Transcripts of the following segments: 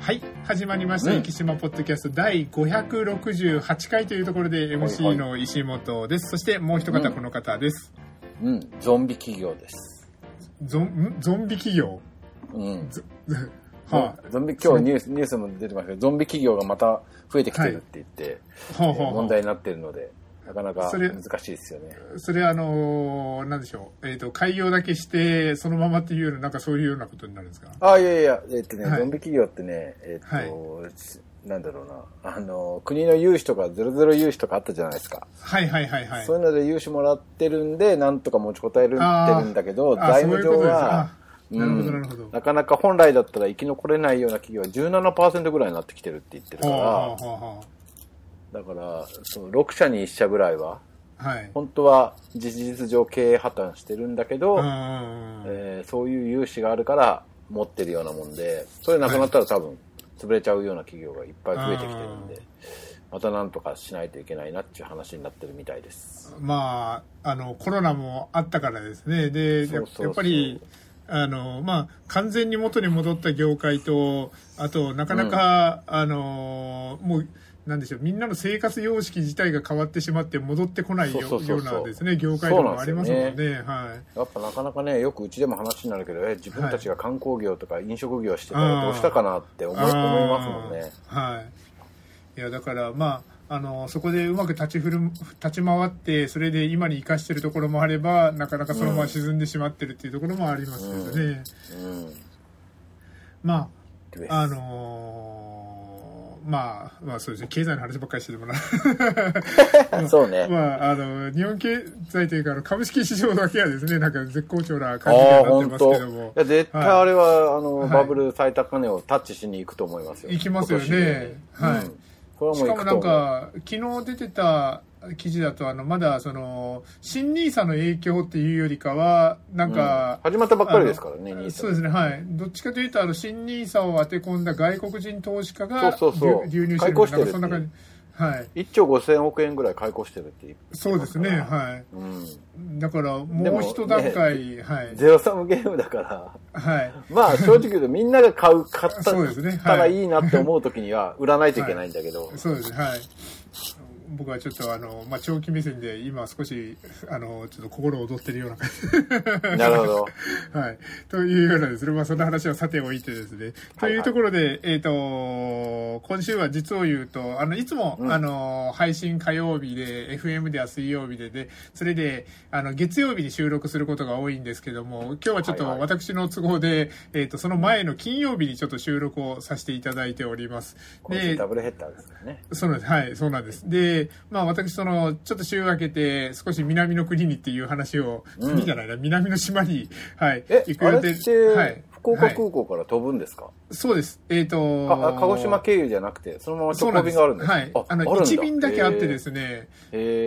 はい始まりました、うん。生島ポッドキャスト第568回というところではい MC の石本です、そしてもう一方うん。この方です、うん、ゾンビ企業です。ゾンん？ゾンビ企業？うん。はゾンビ、今日ニュース、ニュースも出てますけど、ゾンビ企業がまた増えてきてるって言って、あ、はあはあはあ。問題になってるので、なかなかそれ難しいですよね。それあのーなんでしょう、えっと開業だけしてそのままっていうようななんかそういうようなことになるんですか？あ、いやいや、えっとね、はい。ゾンビ企業ってね、えっと、なんだろうな、あの、国の融資とかゼロゼロ融資とかあったじゃないですか。はいはいはいはい。そういうので融資もらってるんで、なんとか持ちこたえるってるんだけど、あ財務上はあ、なるほどうんなるほど。なかなか本来だったら生き残れないような企業は17%ぐらいになってきてるって言ってるかはあはあら、はだから、その6社に1社ぐらいは、あはい。本当は事実上経営破綻してるんだけど、うんうんうん。えーそういう融資があるから持ってるようなもんで、それなくなったら多分潰れちゃうような企業がいっぱい増えてきてるんで、またなんとかしないといけないなっていう話になってるみたいです。まあ、あのコロナもあったからですね。でやっぱりあの、まあ、完全に元に戻った業界とあとなかなか、あのもうなんでしょうみんなの生活様式自体が変わってしまって戻ってこないよそうなですね業界とかもありますもんね。そうなんはい。やっぱなかなかね、よくうちでも話になるけど、え、自分たちが観光業とか飲食業してたらどうしたかなって思い思いますもんね。はい。いやだからまああのそこでうまく立ち振る立ち回ってそれで今に生かしてるところもあればなかなかそのまま沈んでしまってるっていうところもありますけどね、うん。まですああのーまあまあそうですね経済の話ばっかりしててもな そうね。まああの日本経済というかあの株式市場だけはですねなんか絶好調な感じになって。ますけどもいや、絶対あれは、あの、はいバブル最高値をタッチしに行くと思いますよ。行きますよねはいうんこれはもう行しかもなん。か昨日出てた記事だとあのまだその新ニーサの影響っていうよりかはなんか、うん。始まったばっかりですからね、そうですねはい。どっちかというとあの新ニーサを当て込んだ外国人投資家がそうそうそう。流流入してるしてそんな感じ。はい。1兆5000億円ぐらい買い越してるって言ってそうですねはい。うん。だからでももう一段階、はい。ゼロサムゲームだから、はい。まあ正直言うとみんなが買う、買ったそうですねたらいいなって思う時には売らないといけないんだけど、そうですねはい僕はちょっとあの、まあ、長期目線で今少し あのちょっと心躍ってるような感じなるほど。はい。というようなですね、まあそんな話はさておいてですね。というところで、えっ、と、今週は実を言うと、あの、いつも、うんあの、配信火曜日で、FM では水曜日でで、それで、あの、月曜日に収録することが多いんですけども、今日はちょっとはいはい私の都合で、えっ、と、その前の金曜日にちょっと収録をさせていただいております。今週ダブルヘッダーですからね。そうなんです。はい、そうなんです。で、まあ私、その、ちょっと週明けて、少し南の国にっていう話を、うん国じゃないな、南の島に、はい、え、行く予定はい。福岡はい空港から飛ぶんですか、そうです。えっ、とああ鹿児島経由じゃなくて、そのまま直行便があるんですか？はい。あの、あるんだ1便だけあってですね、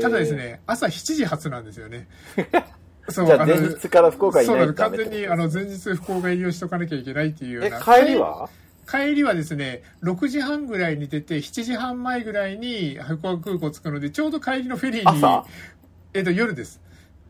ただです。ね、朝7時発なんですよね。そじゃあ前日から福岡にいそうなんです完全に、あの、前日福岡入りをしとかなきゃいけないっていうようえ、な。帰りは？帰りはですね、6時半ぐらいに出て、7時半前ぐらいに福岡空港着くので、ちょうど帰りのフェリーに朝、えっ、と、夜です。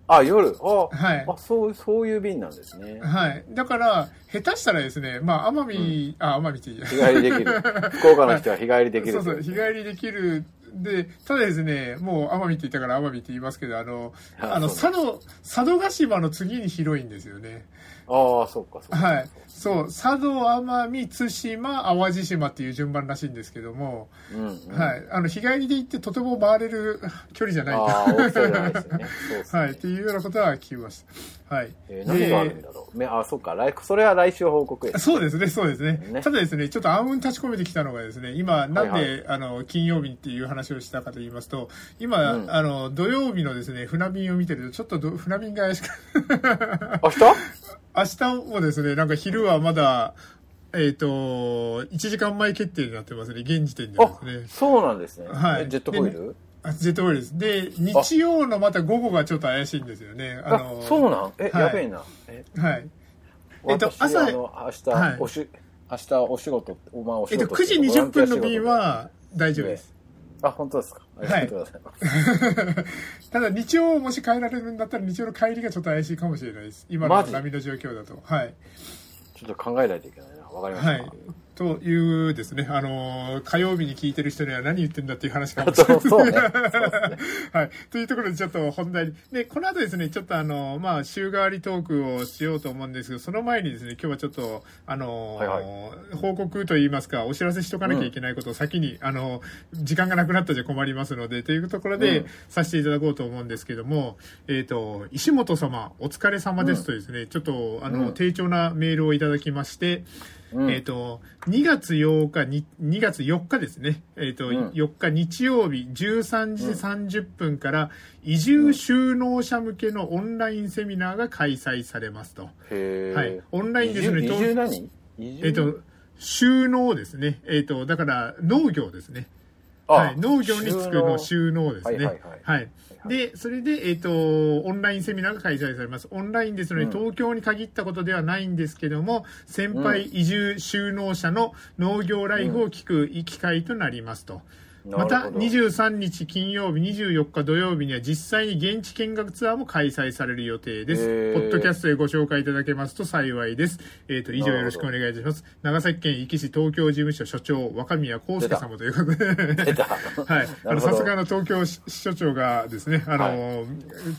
あ、夜。あ、はいあそう、そういう便なんですね。はい。だから、下手したらですね、まあ、奄美、あ、奄美っていいや。日帰りできる。福岡の人は日帰りできる。そうそう、日帰りできる。で、ただですね、もう奄美って言ったから奄美って言いますけど、あの、ああの、佐渡、佐渡島の次に広いんですよね。ああ、そっか、そっか。はい。そう、佐渡、奄美、対馬、淡路島っていう順番らしいんですけども、うん、うん。はい。あの、日帰りで行ってとても回れる距離じゃないああ、大きそうじゃないですよね。そうですね。はい。っていうようなことは聞きました。はい。えー何があるんだろう？めあ、そっか。来それは来週報告。そうですね、そうですね。ねただですね、ちょっと暗雲立ち込めてきたのがですね、今、なんで、はいはあの、金曜日っていう話をしたかと言いますと、今、うんあの、土曜日のですね、船便を見てると、ちょっとど船便が怪しく、明日？明日もですね、なんか昼はまだ、えっ、と、1時間前決定になってますね、現時点であですね。、そうなんですね。はいえジェットフォイル？あジェットオイルです。で、日曜のまた午後がちょっと怪しいんですよね。あ、そうなん？え、はいやべえな。え、はい。えっと私朝明日、はいおし、明日お仕事、おまあお仕えっと、事。9時20分の便、は大丈夫です。あ、本当ですか？ありがとうございます。ただ日曜もし帰られるんだったら日曜の帰りがちょっと怪しいかもしれないです今の波の状況だとはいちょっと考えないといけないな。わかりました。はいというですね、あの、火曜日に聞いてる人には何言ってんだっていう話かもしそれない。うそうね。はい。というところでちょっと本題に。で、この後ですね、ちょっとあの、まあ、週替わりトークをしようと思うんですけど、その前にですね、今日はちょっと、あの、はいは報告といいますか、お知らせしとかなきゃいけないことを先に、あの、時間がなくなったじゃ困りますので、というところで、うんさせていただこうと思うんですけども、えっ、と、石本様、お疲れ様ですとですね、ちょっと、あの、うん丁重なメールをいただきまして、うんえっ、と、2月8日に、2月4日ですね。えっ、と、うん4日日曜日13時30分から、移住就農者向けのオンラインセミナーが開催されますと。へーはいオンラインですね移住何？えっ、と、就農ですね。えっ、と、だから農業ですね。あはい、農業に就くの就農ですね。はいはいはいはい。で、それで、えっ、と、オンラインセミナーが開催されます。オンラインですので、うん東京に限ったことではないんですけども、先輩移住就農者の農業ライフを聞く機会となりますと。またなるほど23日金曜日、24日土曜日には実際に現地見学ツアーも開催される予定です。へーポッドキャストでご紹介いただけますと幸いです。えっ、と、以上よろしくお願いいたします。長崎県壱岐市東京事務所所長、若宮康介様ということで。はい。あの、さすがの東京支所長がですね、あの、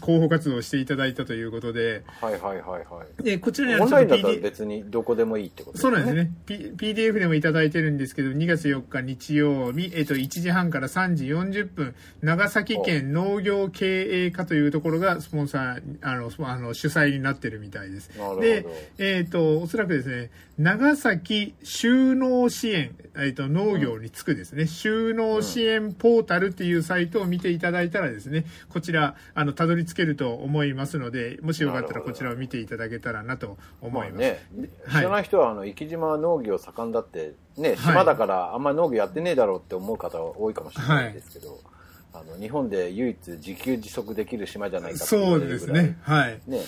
広報活動をしていただいたということで、はいはいはいはい。で、こちらにはオンラインだったら PD 別にどこでもいいってことそうなんですね。P、PDF でもいただいてるんですけど、2月4日日曜日、えっと、1時半から3時40分、長崎県農業経営課というところがスポンサー、あの、あの主催になってるみたいです。で、えっ、と、おそらくですね、長崎収納支援、えっ、と、農業につくですね、収納支援ポータルっていうサイトを見ていただいたらですね、こちら、あの、たどり着けると思いますので、もしよかったらこちらを見ていただけたらなと思います。まあね、はい知らない人はあの生島は農業盛んだってねはい。島だからあんまり農業やってねえだろうって思う方は多いかもしれないですけど、あの日本で唯一自給自足できる島じゃないかって言そうですね。はい。ね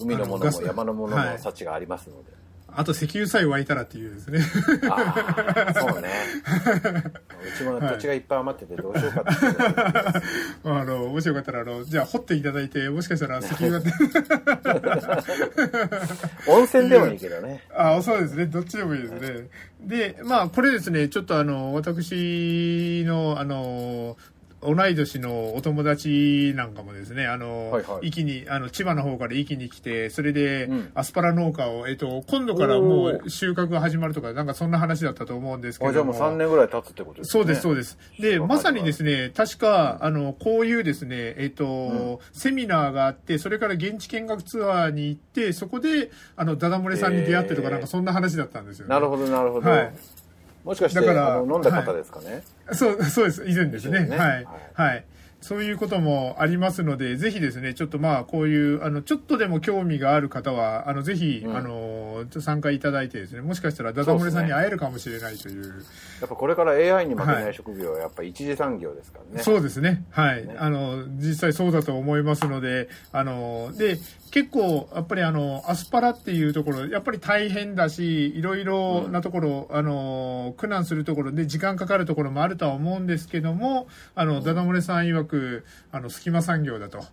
海のもあのも山のものはいも幸がありますので、あと石油さえ湧いたらっていうですね。ああそうね うちも土地がいっぱい余っててどうしようかってあの、もしよかったら、あの、じゃあ掘っていただいて、もしかしたら石油が、温泉でもいいけどねあ、そうですね。どっちでもいいですね。で、まあ、これですね、ちょっとあの、私の、あの、同い年のお友達なんかもですね、あの、はいはい。に、あの、千葉の方から壱岐に来て、それでうん、アスパラ農家を、えっと、今度からもう収穫が始まるとか、なんかそんな話だったと思うんですけどあじゃあもう3年ぐらい経つってことですね。そうです、そうです。で、はいまさにですね、確か、あの、こういうですね、えっ、と、ん。セミナーがあって、それから現地見学ツアーに行って、そこで、あの、ダダ漏れさんに出会ってとか、へーなんかそんな話だったんですよ、ね。なるほどなるほど、はいもしかしてだから飲んだ方ですかね、そう、そうです。以前ですね。ねはいはい。はい。そういうこともありますので、ぜひですね、ちょっとまあ、こういう、あの、ちょっとでも興味がある方は、あの、ぜひ、うんあの、参加いただいてですね、もしかしたらダダ漏れさんに会えるかもしれないという。やっぱこれから AI に負けなはいい職業はやっぱ一次産業ですからね。そうですね。はい。ねあの、実際そうだと思いますので、あの、で、結構、やっぱりあの、アスパラっていうところ、やっぱり大変だし、いろいろなところ、あの、苦難するところで時間かかるところもあるとは思うんですけども、あの、ダダ漏れさん曰く、あの、隙間産業だと。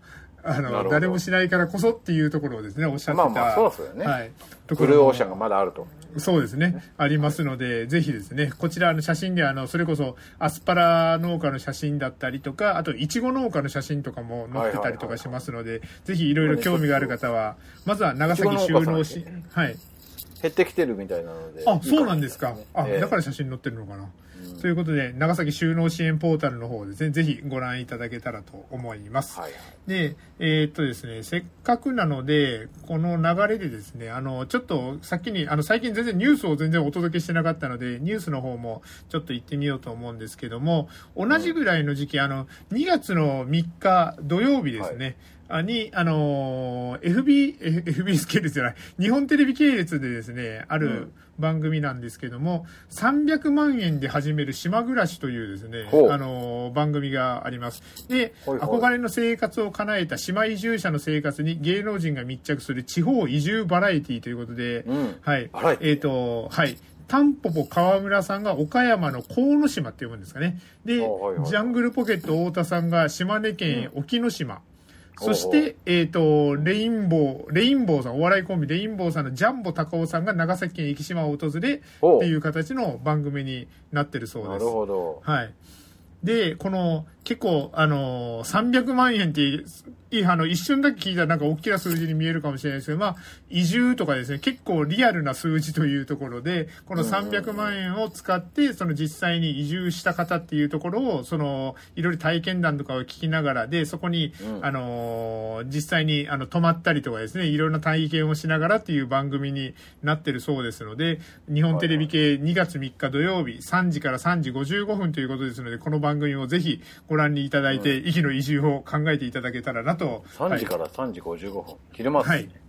あの、誰もしないからこそっていうところをですね、おっしゃってた。まあまあそうですよねはい。ブルーオーシャンがまだあると。そうですね。ありますので、ぜひですね、こちらあの写真であの、それこそアスパラ農家の写真だったりとか、あとイチゴ農家の写真とかも載ってたりとかしますので、ぜひいろいろ興味がある方は、まずは長崎収納し、はい。減ってきてるみたいなので。あ、そうなんですか。あ、ええだから写真載ってるのかな。ということで、長崎収納支援ポータルの方ですね、ぜひご覧いただけたらと思います。はいはい。で、えーっとですね、せっかくなので、この流れでですね、あの、ちょっと先に、あの、最近全然ニュースを全然お届けしてなかったので、ニュースの方もちょっと行ってみようと思うんですけども、同じぐらいの時期、あの、2月の3日土曜日ですね、あに、あのー FB、F- FBS 系列じゃない、日本テレビ系列でですね、あるうん番組なんですけども、300万円で始める島暮らしというですねほ、うあのー番組があります。で、はいはい憧れの生活を叶えた島移住者の生活に芸能人が密着する地方移住バラエティということで、うんはいえっ、と、はい。タンポポ川村さんが岡山の鴻島って読むんですかね。で、ジャングルポケット太田さんが島根県沖ノ島。そして、えっ、と、レインボー、レインボーさん、お笑いコンビレインボーさんのジャンボ高尾さんが長崎県壱岐島を訪れ、おっていう形の番組になってるそうなるです。ほど。はい。で、この、結構、あのー、300万円って、いい、あの、一瞬だけ聞いたらなんか大きな数字に見えるかもしれないですけど、まあ、移住とかですね、結構リアルな数字というところで、この300万円を使って、その実際に移住した方っていうところを、その、いろいろ体験談とかを聞きながらで、そこに、うん。あのー、実際に、あの、泊まったりとかですね、いろんな体験をしながらっていう番組になってるそうですので、日本テレビ系2月3日土曜日3時から3時55分ということですので、この番組をぜひご覧にいただいて、息の移住を考えていただけたらなと。3時はいから3時55分。昼間ですねはい。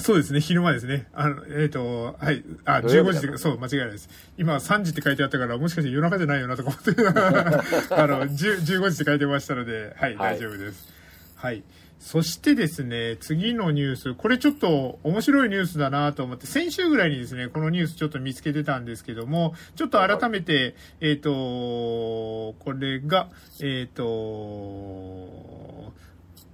そうですね、昼間ですね。あの、えっ、と、はい。あ、15土曜日だ時で、そう、間違いないです。今、3時って書いてあったから、もしかして夜中じゃないよなとか思って、あの、10 15時って書いてましたので、はい、はい大丈夫です。はい。そしてですね、次のニュース、これちょっと面白いニュースだなと思って、先週ぐらいにですね、このニュースちょっと見つけてたんですけども、ちょっと改めて、えっ、と、これが、えっ、と、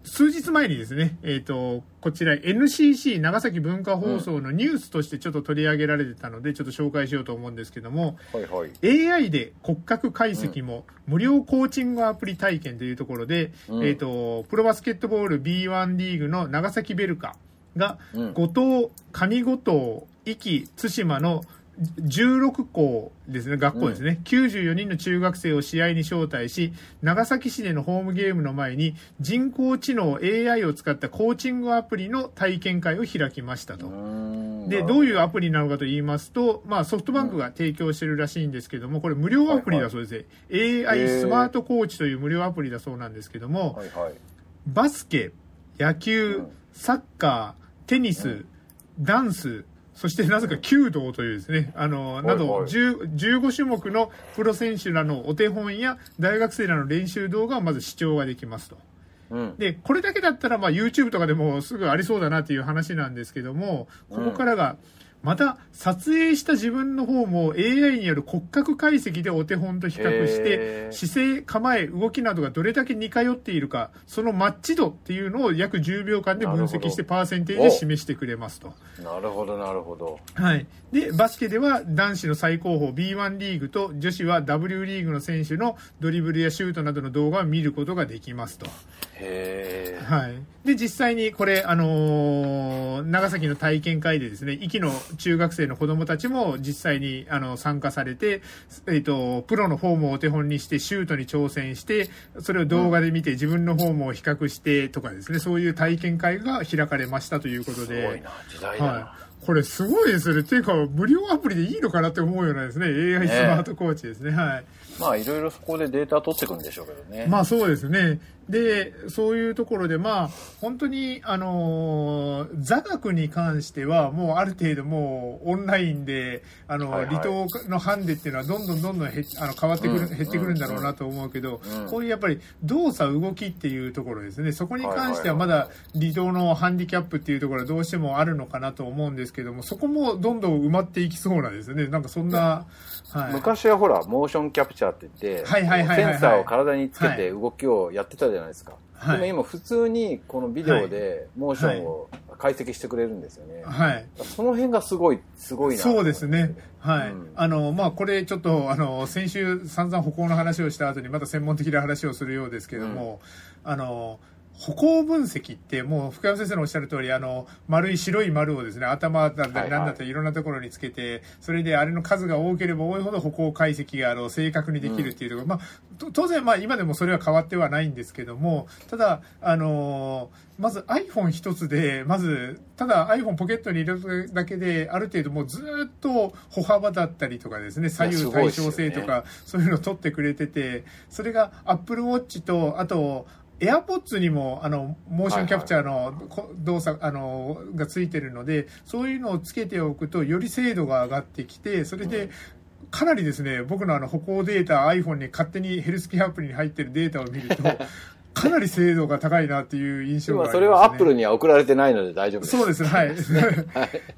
数日前にですね、えっ、と、こちら NCC 長崎文化放送のニュースとしてちょっと取り上げられてたので、ちょっと紹介しようと思うんですけども、はいはい。AI で骨格解析も無料コーチングアプリ体験というところで、うん。えっ、と、プロバスケットボール B1 リーグの長崎ベルカが、うん。五島、上五島、壱岐、対馬の16校ですね、学校ですね、94人の中学生を試合に招待し、長崎市でのホームゲームの前に人工知能 AI を使ったコーチングアプリの体験会を開きましたと。で、どういうアプリなのかと言いますと、まあソフトバンクが提供してるらしいんですけども、これ無料アプリだそうです。ね。AI スマートコーチという無料アプリだそうなんですけども、はいはい。バスケ、野球、うん。サッカー、テニス、ダンス、そしてなぜか弓道というですね、あの、などはいはい10 15種目のプロ選手らのお手本や大学生らの練習動画をまず視聴ができますと。うん。で、これだけだったら、まあ、YouTube とかでもすぐありそうだなっていう話なんですけども、ここからが、また、撮影した自分の方も AI による骨格解析でお手本と比較して姿勢、構え、動きなどがどれだけ似通っているか、そのマッチ度っていうのを約10秒間で分析してパーセンテージで示してくれますと。なるほど、なるほど。はい。で、バスケでは男子の最高峰 B1 リーグと女子は W リーグの選手のドリブルやシュートなどの動画を見ることができますと。へえ。はい。で、実際にこれ、あのー長崎の体験会でですね、壱岐の中学生の子供たちも実際に、あの、参加されて、えっ、と、プロのフォームをお手本にして、シュートに挑戦して、それを動画で見て、自分のフォームを比較してとかですね、そういう体験会が開かれましたということで。すごいな、時代だな。はい。これすごいですよね。っていうか、無料アプリでいいのかなって思うようなですね、AI スマートコーチですね。はい。まあ、いろいろそこでデータ取ってくんでしょうけどね。まあそうですね。で、そういうところで、まあ、本当に、あのー座学に関しては、もうある程度もうオンラインで、あの、はいはい離島のハンデっていうのはどんどんどんどん減っあの変わってくる、うん減ってくるんだろうなと思うけど、うんこういうやっぱり動作、動きっていうところですね。そこに関してはまだ離島のハンディキャップっていうところはどうしてもあるのかなと思うんですけども、そこもどんどん埋まっていきそうなんですね。なんかそんな、はい。昔はほら、モーションキャプチャーって言って、はいはいはいはいはいセンサーを体につけて動きをやってたじゃないですか。はいでも今普通にこのビデオでモーションを解析してくれるんですよね。はい。その辺がすごい、すごいな。そうですね。はい。うんあの、まあ、これちょっと、あの、先週散々歩行の話をした後にまた専門的な話をするようですけども、あの、歩行分析ってもう福山先生のおっしゃる通りあの丸い白い丸をですね頭だったり何だったりいろんなところにつけてそれであれの数が多ければ多いほど歩行解析があの正確にできるっていうところ、まあと当然まあ今でもそれは変わってはないんですけどもただあのまず iPhone 一つでまずただ iPhone ポケットに入れるだけである程度もうずっと歩幅だったりとかですね左右対称性とかそういうのを取ってくれててそれが Apple Watch とあと AirPods にもあのモーションキャプチャーのこ動作あのがついてるのでそういうのをつけておくとより精度が上がってきてそれでかなりですね僕のあの歩行データ iPhone に勝手にヘルスケアアプリに入ってるデータを見ると かなり精度が高いなっていう印象があります、ね。それはアップルには送られてないので大丈夫です。そうですね、はい。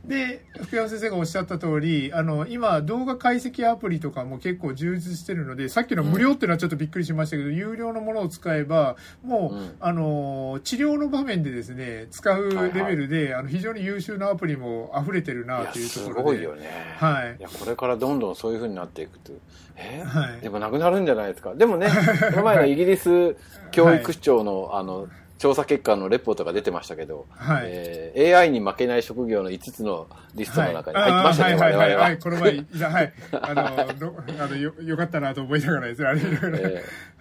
で、福山先生がおっしゃった通り、あの、今、動画解析アプリとかも結構充実してるので、さっきの無料っていうのはちょっとびっくりしましたけど、有料のものを使えば、もう、うんあの、治療の場面でですね、使うレベルで、あの、非常に優秀なアプリも溢れてるいなというところで。ごいよね。はいいや、これからどんどんそういう風になっていくと。えはいでもなくなるんじゃないですか？でもね、この前のイギリス教育庁の、あの、調査結果のレポートが出てましたけど、はいえー AI に負けない職業の5つのリストの中に入ってましたね、はいはいはいはい、はい、我々は。この前、はい、あの、ろあのよ、よかったなと思いながらですね、あれいろ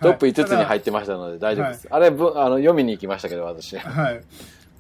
トップ5つに入ってましたので大丈夫です。あれぶあの、読みに行きましたけど、私。はい。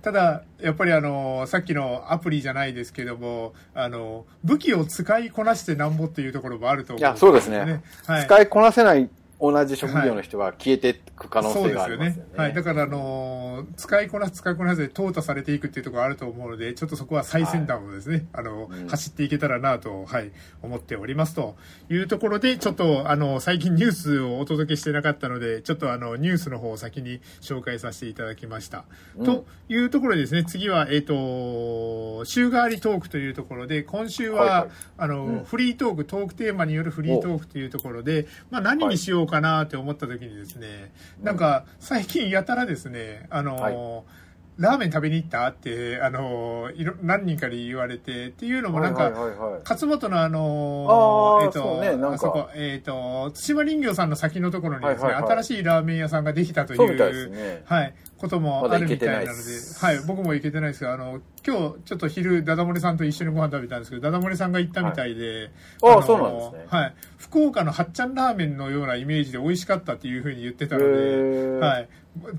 ただ、やっぱりあの、さっきのアプリじゃないですけども、あの、武器を使いこなしてなんぼっていうところもあると思いや、そうですね。はい。使いこなせない同じ職業の人は消えていく可能性がありますよね。はい。だから、あのー使いこなす、使いこなすで淘汰されていくっていうところあると思うので、ちょっとそこは最先端をですね、あの、うん。走っていけたらなと、はい、思っておりますというところで、ちょっと、あの、最近ニュースをお届けしてなかったので、ちょっとあの、ニュースの方を先に紹介させていただきました。うん。というところでですね、次は、えっ、と、週替わりトークというところで、今週は、はいはい。あの、うん。フリートーク、トークテーマによるフリートークというところで、まあ何にしようかなって思った時にですね、なんか最近やたらですね、あの、はい。ラーメン食べに行ったって、あの、いろ、何人かに言われて、っていうのもなんか、はいはいはいはい。勝本のあのあーえっ、と、そうねそこ、えっ、と、対馬人形さんの先のところにですね、はいはいはい。新しいラーメン屋さんができたという、そうね。はい、こともあるみたいなので、はい、僕も行けてないですが、あの、今日ちょっと昼、ダダ漏れさんと一緒にご飯食べたんですけど、ダダ漏れさんが行ったみたいで、のああそうなんですねはい。福岡のはっちゃんラーメンのようなイメージで美味しかったっていうふうに言ってたのへで、ーはい。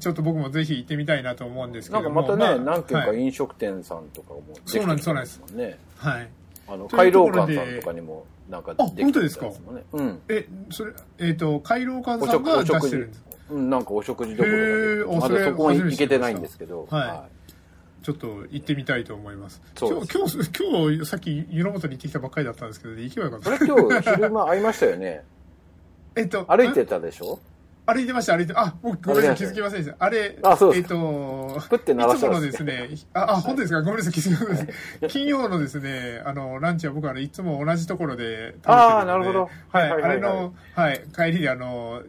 ちょっと僕もぜひ行ってみたいなと思うんですけなん。かまたね、まあ何軒かはい。飲食店さんとかもできてそうなんですきてますもんね。はいあの、回廊館さんとかにもなんかあできて本当ですかますもんね。うん。え、それ、えっ、と、回廊館さんが出してるんですなんかお食事どころまだそこは行けてないんですけど、はいちょっと行ってみたいと思います。今日、今日、今日、さっき湯の本に行ってきたばっかりだったんですけど、行けばよかった。それ今日昼間会いましたよね。えっと、歩いてたでしょ？歩いてました、歩いて、あ、僕、ごめんなさい、気づきませんでした。あれ、えっあそうですと、プッて鳴らいつものですね、あ、あ、本当ですか？ごめんなさい、気づきません。金曜のですね、あの、ランチは僕、あの、いつも同じところで食べてるので。あーなるほどはい、はいはいはいはいあれの、はい、帰りで、あの、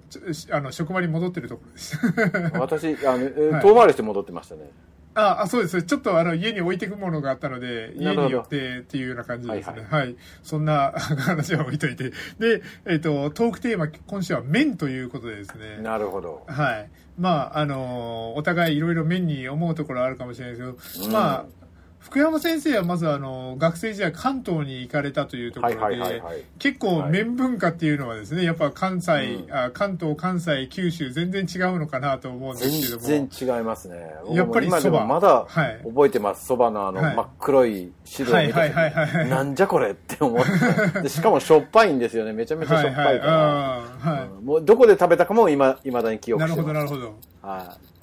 あの、職場に戻ってるところでした。私、あの、遠回りして戻ってましたね。あ、あ、そうです。ちょっとあの、家に置いていくものがあったので、家に寄ってっていうような感じですね。ははいい、そんな 話は置いといて。で、えっ、と、トークテーマ、今週は麺ということでですね。なるほど。はい。まあ、あのお互いいろいろ面に思うところあるかもしれないですけど、うんまあ、福山先生はまずあの、学生時代関東に行かれたというところで、はいはいはいはい結構はい麺文化っていうのはですね、やっぱ関西、うんあ関東、関西、九州全然違うのかなと思うんですけども。全然違いますね。やっぱり僕も今で蕎麦もまだはい覚えてます。そばのあのはい真っ黒い汁を見たはい なんじゃこれって思って。でしかもしょっぱいんですよね。めちゃめちゃしょっぱいから。はいうんもうどこで食べたかも今、未だに記憶なるしてます。ほどなるほどはい。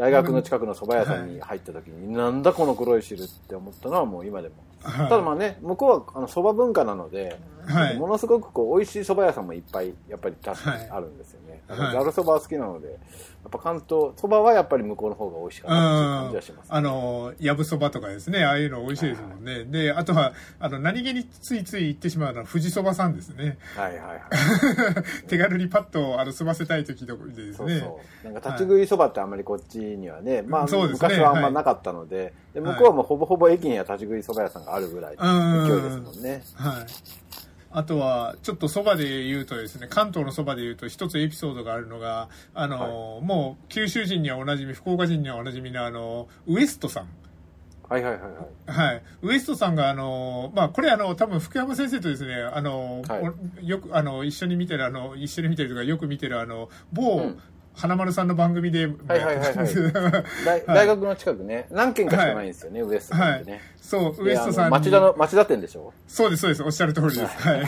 大学の近くの蕎麦屋さんに入った時に、なんだこの黒い汁って思ったのはもう今でも。はい。ただまあね、向こうはあの蕎麦文化なので、はい。ものすごくこう美味しい蕎麦屋さんもいっぱいやっぱり確かにあるんですよね。ざる蕎麦は好きなので、やっぱ関東蕎麦はやっぱり向こうの方が美味しいかっていう感じはします、あの、やぶそばとかですね、ああいうの美味しいですもんね。で、あとは、あの、何気についつい行ってしまうのは、富士そばさんですね。はいはいはい。手軽にパッと、あの、済ませたい時とかでですね。そうそう。なんか立ち食い蕎麦ってあんまりこっちにはね、まあ、そうですね昔はあんまなかったので、で向こうはもうほぼほぼ駅には立ち食い蕎麦屋さんがあるぐらいの勢いですもんね。はい。あとは、ちょっとそばで言うとですね、関東のそばで言うと一つエピソードがあるのが、あの、もう九州人にはおなじみ、福岡人にはおなじみのあの、ウエストさん。はいはいはいはい。はい。ウエストさんが、あの、まあ、これ、あの、多分福山先生とですね、あの、はいおよく、あの、一緒に見てる、あの、一緒に見てるとか、よく見てる、あの、某、うん花丸さんの番組で、はいはいはいはい。大大学の近くね、何軒かしかないんですよね、ウエストさんってね。そう、ウでエストさん町田の、町田店でしょ？そうです、そうです。おっしゃる通りです。はい。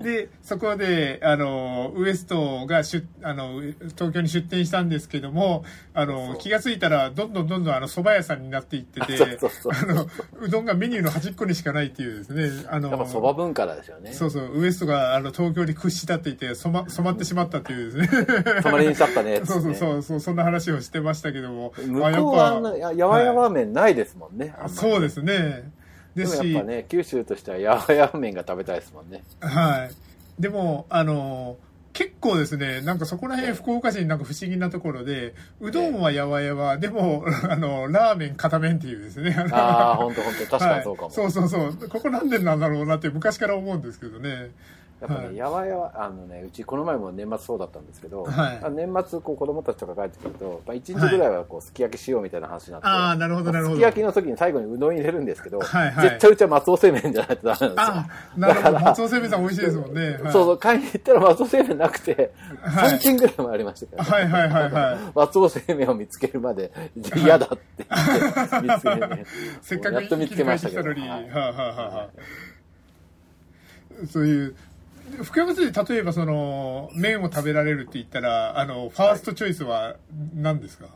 で、そこで、あの、ウエストが出、あの、東京に出店したんですけども、あの、気がついたら、どんどんどんどん、あの、蕎麦屋さんになっていってて、あの、うどんがメニューの端っこにしかないっていうですね、あの、やっぱ蕎麦文化ですよね。そうそう、ウエストが、あの、東京に屈したって言って、染ま、染まってしまったっていうですね。たまりにしちゃったねそうそうそうそうそんな話をしてましたけども。向こうはあんぱなややわやわ麺ないですもんね、そうですねでですもしやっぱね九州としてはやわやわ麺が食べたいですもんねはい。でも、あの、結構ですね、なんかそこら辺福岡市になんか不思議なところで、うどんはやわやわ、でも、あの、ラーメン片面っていうですね。のああ本当本当確かにそうかも、はいそうそうそう。ここなんでなんだろうなって昔から思うんですけどね。やっぱね、はいやわやわ、あのね、うちこの前も年末そうだったんですけど、はいあ年末こう子供たちとか帰ってくると、まあ、1日ぐらいはこうすき焼きしようみたいな話になって、ああ、なるほど、なるほど。すき焼きの時に最後にうどん入れるんですけど、はいはい絶対うちは松尾製麺じゃないとダメなんですよ。あなるほど。松尾製麺さん美味しいですもんね。はい、そうそう、買いに行ったら松尾製麺なくて、はい3軒ぐらいもありましたから、はいはいはいはい。松尾製麺を見つけるまで嫌だって言って、見つけてねせっかくやっと見つけましたけど。はいはいはいはい。そういう、福山市で例えばその、麺を食べられるって言ったら、あの、ファーストチョイスは何ですか、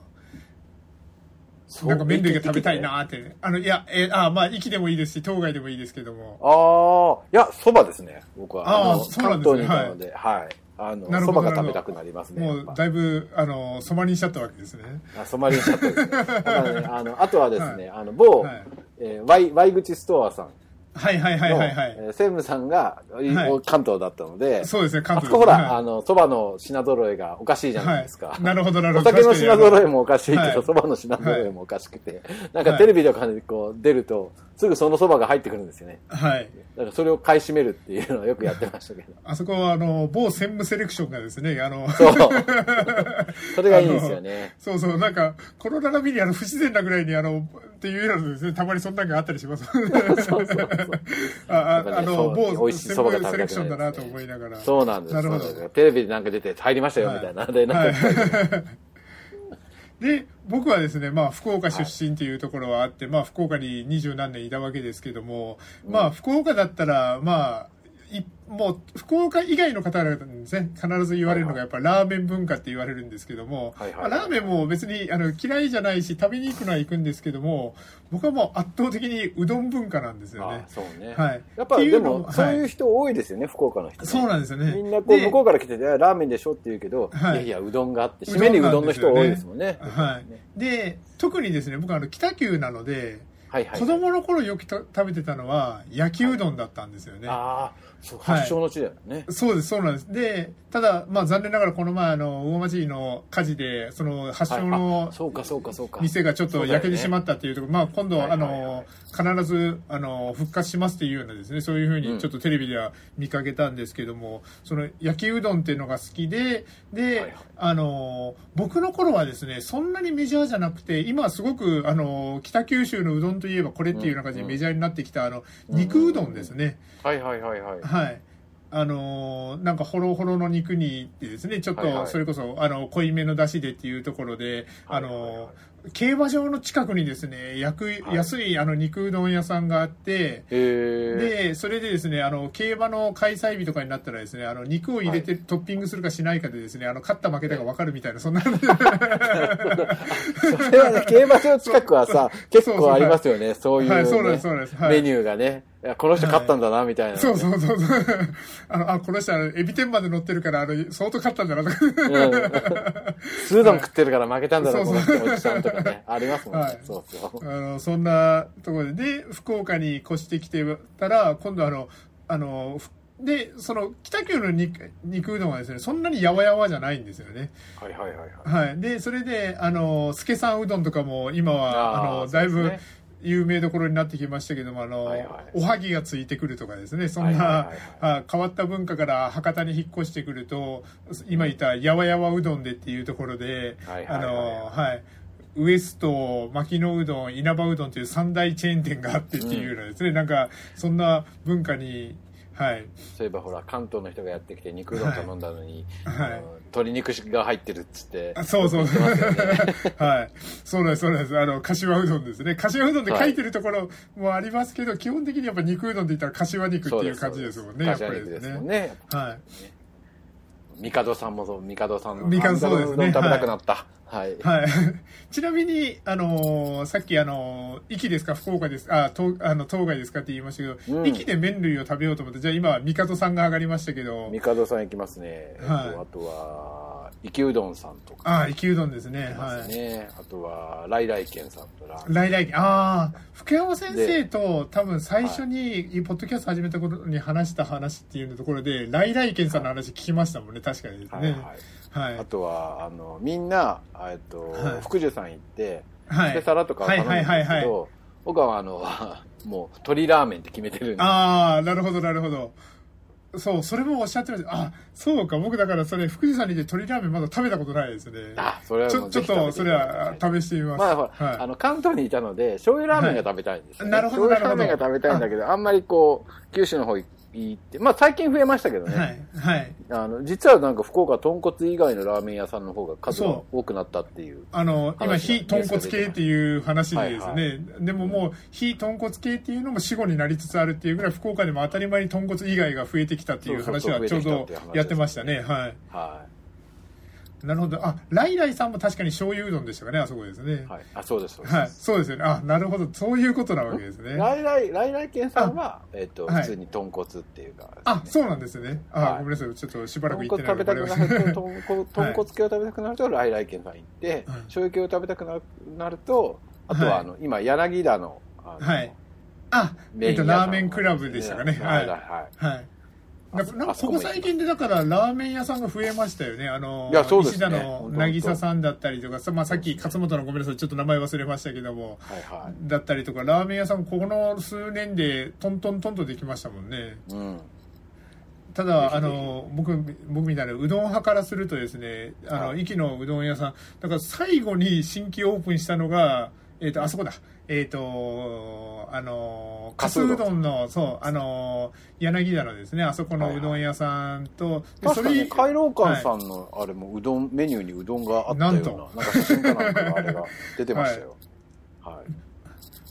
そうなんか麺類が食べたいなーって。あの、いや、えあまあ、駅でもいいですし、当該でもいいですけども。ああ、いや、そばですね、僕は。あーのそうなんですね関東にいたので、はい。あの、なるほどそばが食べたくなりますね。もう、だいぶ、あの、染まりにしちゃったわけですね。あ染まりにしちゃったですね。ね、あの、あとはですね、あの、某、はいえー、ワイ、ワイ口ストアさんはいはいはいの、はいはい。えー専務さんが、い関東だったので、そうですね、関あ東ですねそこほら、あの、そばの品揃えがおかしいじゃないですか。はいなるほどなるほおど酒の品揃えもおかしいけど、はいそばの品揃えもおかしくて、なんかテレビとかにこう出ると、すぐそのそばが入ってくるんですよね。はい。だからそれを買い占めるっていうのをよくやってましたけど。あそこは、あの、某専務セレクションがですね、あの、そう。それがいいんですよね。そうそう、なんか、この並びにあの不自然なぐらいにあの、っていうのですね、たまにそんなのがあったりします。そうそうそう。ああの、某美味しい専そばが食べたくなる務セレクションだなと思いながら。そうなんです。なるほどテレビでなんか出て入りましたよ、みたいな。で、なんか、で、僕はですね、まあ、福岡出身っていうところはあって、まあ、福岡に二十何年いたわけですけども、まあ、福岡だったら、まあ、いもう、福岡以外の方々にですね、必ず言われるのが、やっぱラーメン文化って言われるんですけども、はいはいまあラーメンも別にあの嫌いじゃないし、食べに行くのは行くんですけども、僕はもう圧倒的にうどん文化なんですよねあ。そうね。はいやっぱでも、そういう人多いですよね、福岡の人ね。そうなんですよね。みんなこう、で向こうから来てて、ラーメンでしょって言うけど、はいいやいや、うどんがあって、締めにうどんの人多いですもんね。はい。で、特にですね、僕はあの北九なので、はいはい。子供の頃よくと食べてたのは焼きうどんだったんですよね。はい発祥の地だよね。はいそうです、そうなんです。で、ただ、まあ残念ながらこの前、あの、魚町の火事で、その発祥はいのあそうかそうかそうか。店がちょっと焼けてしまっったっていうところ、まあ今度、あの、必ず、あの、復活しますっていうようなですね、そういうふうにちょっとテレビでは見かけたんですけども、その焼きうどんっていうのが好きで、で、あの、僕の頃はですね、そんなにメジャーじゃなくて、今はすごく、あの、北九州のうどんといえばこれっていうような感じでメジャーになってきた、あの、肉うどんですね。はいはいはいはい。はい。あのーなんかホロホロの肉にってですね、ちょっはいはい。とそれこそ、あの、濃いめの出汁でっていうところで、あはい。はいはいのー競馬場の近くにですね、焼く、はい。安いあの肉うどん屋さんがあって。で、それでですね、あの、競馬の開催日とかになったらですね、あの、肉を入れてトッピングするかしないかでですね、あの、勝った負けたが分かるみたいな、そんな、それはね、競馬場近くはさ、結構ありますよね、そういうねはいそうなんですそうなんです。はい。メニューがね。いやこの人勝ったんだな、みたいな。そうそうそうそう。あの、あ、この人、あのエビ天まで乗ってるから、あの、相当勝ったんだなとか。うん。スードン食ってるから負けたんだな、そうこそうの人おじさんとかね。ありますもんはいね。そうそう。あの、そんなところで、で、福岡に越してきてたら、今度あの、あの、ふで、その、北九の肉肉うどんはですね、そんなにやわやわじゃないんですよね。はいはいはいはい。はい。で、それで、あの、助さんうどんとかも、今は、あーあの、だいぶね有名どころになってきましたけども、あの、はいはい。おはぎがついてくるとかですね、そんな、は変わった文化から博多に引っ越してくると、今言ったやわやわうどんでっていうところで、あの、はい。ウエスト、牧野うどん、稲葉うどんという三大チェーン店があってっていうようなですね、なんか、そんな文化に、はい。そういえばほら、関東の人がやってきて肉うどん頼んだのに、はいあの鶏肉が入ってるっつって。あそうそう。ね はい。そうなんです、そうなんです。あの、柏うどんですね。柏うどんって書いてるところもありますけど、基本的にやっぱ肉うどんって言ったら柏肉っていう感じですもんね、やっぱりですすもんね。はい。帝さんもそう、帝さんの。帝そうですね食べたくなった。はい。はい。ちなみに、あのーさっきあのー、壱岐ですか、福岡ですか、あ、東、あの、当該ですかって言いましたけど、うんで麺類を食べようと思って、じゃあ今、帝さんが上がりましたけど、帝さん行きますね。えっとはいあとは、生きうどんさんとかああ、生きうどんですね。はい。あとは、来来軒さんとラーメン来来ああ、福山先生と多分最初に、ポッドキャスト始めた頃に話した話っていうのところで、来来軒さんの話聞きましたもんね、確かにですはいはいね。はい。あとは、あの、みんな、えっと、はい福寿さん行って、はい。皿とかを頼むんですはいはいはいはいけど、僕はあの、もう、鶏ラーメンって決めてるんで、ああ、なるほど、なるほど。そう、それもおっしゃってました。あ、そうか、僕だからそれ、福士さんにで鶏ラーメンまだ食べたことないですね。あ、それはちょ、ちょっと、それは試してみます。まあ、ほら、はいあの、関東にいたので、醤油ラーメンが食べたいんですよ、ねはいなるほど醤油ラーメンが食べたいんだけど、あんまりこう、九州の方行って、まあ最近増えましたけどね。はい、はい。あの、実はなんか福岡豚骨以外のラーメン屋さんの方が数が多くなったっていう。あの、今、非豚骨系っていう話でですね、はいはでももう、非豚骨系っていうのも死後になりつつあるっていうぐらい、福岡でも当たり前に豚骨以外が増えてきたっていう話はちょうどやってましたね。はい。はなるほど。あ、ライライさんも確かに醤油うどんでしたかね、あそこですねい。。はい。あ、そうです。そうですはい。そうですよね。あ、なるほど。そういうことなわけですね。来来、来来県さんは、えっと、はい普通に豚骨っていうか、あ、そうなんですね。あ、はいごめんなさい。ちょっとしばらく豚行ってない骨食べた豚骨豚骨系を食べたくなると、来来県さん行って、醤油系を食べたくなると、あとは、はいあの、今、柳田の、はいあ、えっと、ラーメンクラブでしたかね。はい。はい。はい。なんかこもここ最近でだからラーメン屋さんが増えましたよね。あの、いやそうですね石田の渚さんだったりとか、さまあ、さっき勝本のごめんなさい、ちょっと名前忘れましたけども、はいはい。だったりとか、ラーメン屋さんここの数年でトントントンとできましたもんね。うん。ただ、あの、僕、僕みたいなうどん派からするとですね、あの、はい壱岐のうどん屋さん、だから最後に新規オープンしたのが、えっ、と、あそこだ。えっ、と、あの、かすうどんの、そう、あの、柳田のですね、あそこのうどん屋さんと、で確かに、そ海老館さはんの、あれも、うどん、メニューにうどんがあったような、なんとなんか写真かなんかがあれが出てましたよ。はい。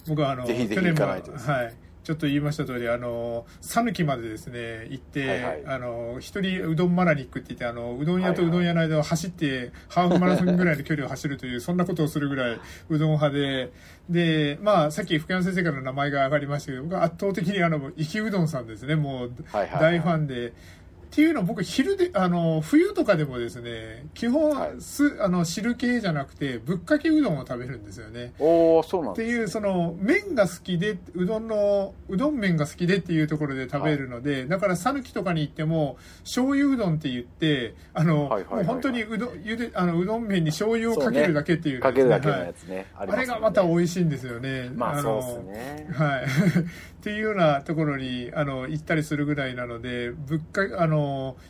僕はあの、ぜひぜひ去年も行かないとですねはい。ちょっと言いました通り、あの、讃岐までですね、行って、はいはい。あの、一人うどんマラニックって言って、あの、うどん屋とうどん屋の間を走って、ハーフマラソンぐらいの距離を走るという、そんなことをするぐらい、うどん派で、で、まあ、さっき福山先生からの名前が上がりましたけど、僕は圧倒的にあの、生きうどんさんですね、もう、はいはいはい。大ファンで、っていうのは僕昼であの冬とかでもですね基本、はい。すあの汁系じゃなくてぶっかけうどんを食べるんですよね。おー、そうなんですっていうその麺が好きでうどんのうどん麺が好きでっていうところで食べるので、だから讃岐とかに行っても醤油うどんって言ってあの、はいはいはいはい。もう本当にうどんゆであのうどん麺に醤油をかけるだけっていうかけるだけのはい。やつね。あれがまた美味しいんですよね。まあ、のそうですね。はい。っていうようなところに、あの、行ったりするぐらいなので、物価、あの、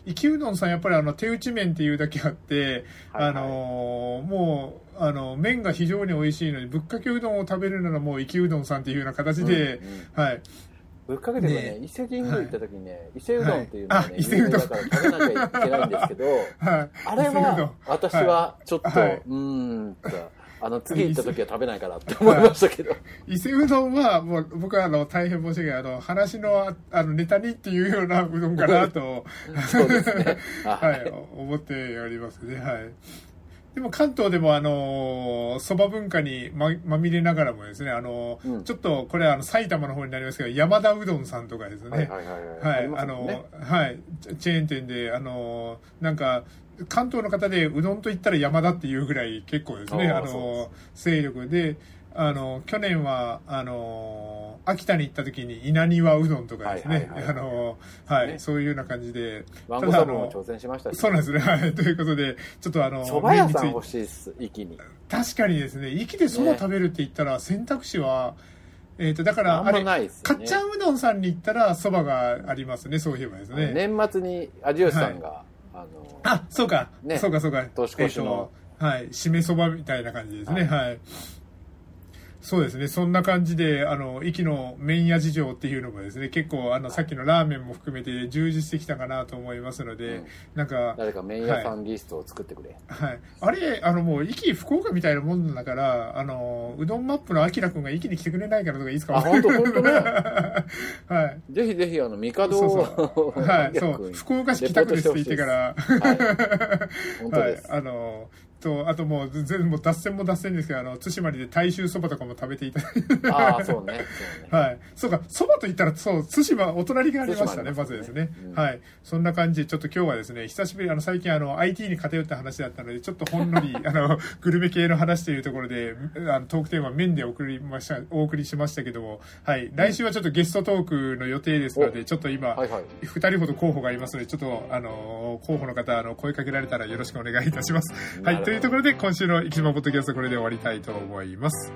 生きうどんさんやっぱりあの、手打ち麺っていうだけあって、はいはい。あの、もう、あの、麺が非常に美味しいのに、ぶっかけうどんを食べるならもう生きうどんさんっていうような形で、うんはい。ぶっかけてもねね、伊勢神宮行った時にね、伊勢うどんっていうのがね、はい。あ伊勢うどん。だから食べなきゃいけないんですけど、はい。あれは、私はちょっと、はい。うーんと、あの、次行った時は食べないからって思いましたけど。伊勢うどんは、もう、僕はあの、大変申し訳ない。あの、話の、ああの、ネタにっていうようなうどんかなと、そうですね。は はいい、思っておりますね。はい。でも関東でもあのそば文化にままみれながらもですねあの、うんちょっとこれあの埼玉の方になりますけど山田うどんさんとかですねはいはいはいはい。はいあのはいチェーン店であのなんか関東の方でうどんと言ったら山田っていうぐらい結構ですね。あの勢力で。あの去年はあの秋田に行った時に稲庭うどんとかですね。あのはい、ね。そういうような感じで。ワンゴサブも挑戦しましたし。そうなんですね。はい。ということで、ちょっとあの、蕎麦屋さん欲しいっす、に。確かにですね、息で蕎麦食べるって言ったら、選択肢は、えっ、と、だから、あれ、ないっすよね。かっちゃんうどんさんに行ったら蕎麦がありますね、そういえばですね。年末に有吉さんが、あの、あ、そうか。ねそうか、そうか。年越しのえっとはい。締め蕎麦みたいな感じですね。ははい。そうですね。そんな感じで、あの、息の麺屋事情っていうのもですね、結構、あの、さっきのラーメンも含めて充実してきたかなと思いますので、うんなんか、誰か麺屋さんリストを作ってくれ。はい。あれ、あのもう、壱岐福岡みたいなもんだから、あの、うどんマップのアキラくんが壱岐に来てくれないからとかいいですかあほんとほんとね はい。ぜひぜひ、あの、帝そうを、そう。はい。そ逆う。に福岡市北区ですって言ってから、はい。本当はいで。す。あの、と、あともう、全部もう脱線も脱線ですけど、あの、対馬で大衆そばとかも食べていただいて。ああ、そうね。そうね。はい。そうか、そばと言ったら、そう、対馬、お隣がありましたね、まずですね、うんはい。そんな感じで、ちょっと今日はですね、久しぶり、あの、最近あの、IT に偏った話だったので、ちょっとほんのり、あの、グルメ系の話というところで、あの、トークテーマ、面で送りました、お送りしましたけども、はい。来週はちょっとゲストトークの予定ですので、おちょっと今、はいはい。二人ほど候補がいますので、ちょっと、あの、候補の方、あの、声かけられたらよろしくお願いいたします。はい。なるほどというところで、今週の生島ポッドキャストこれで終わりたいと思います。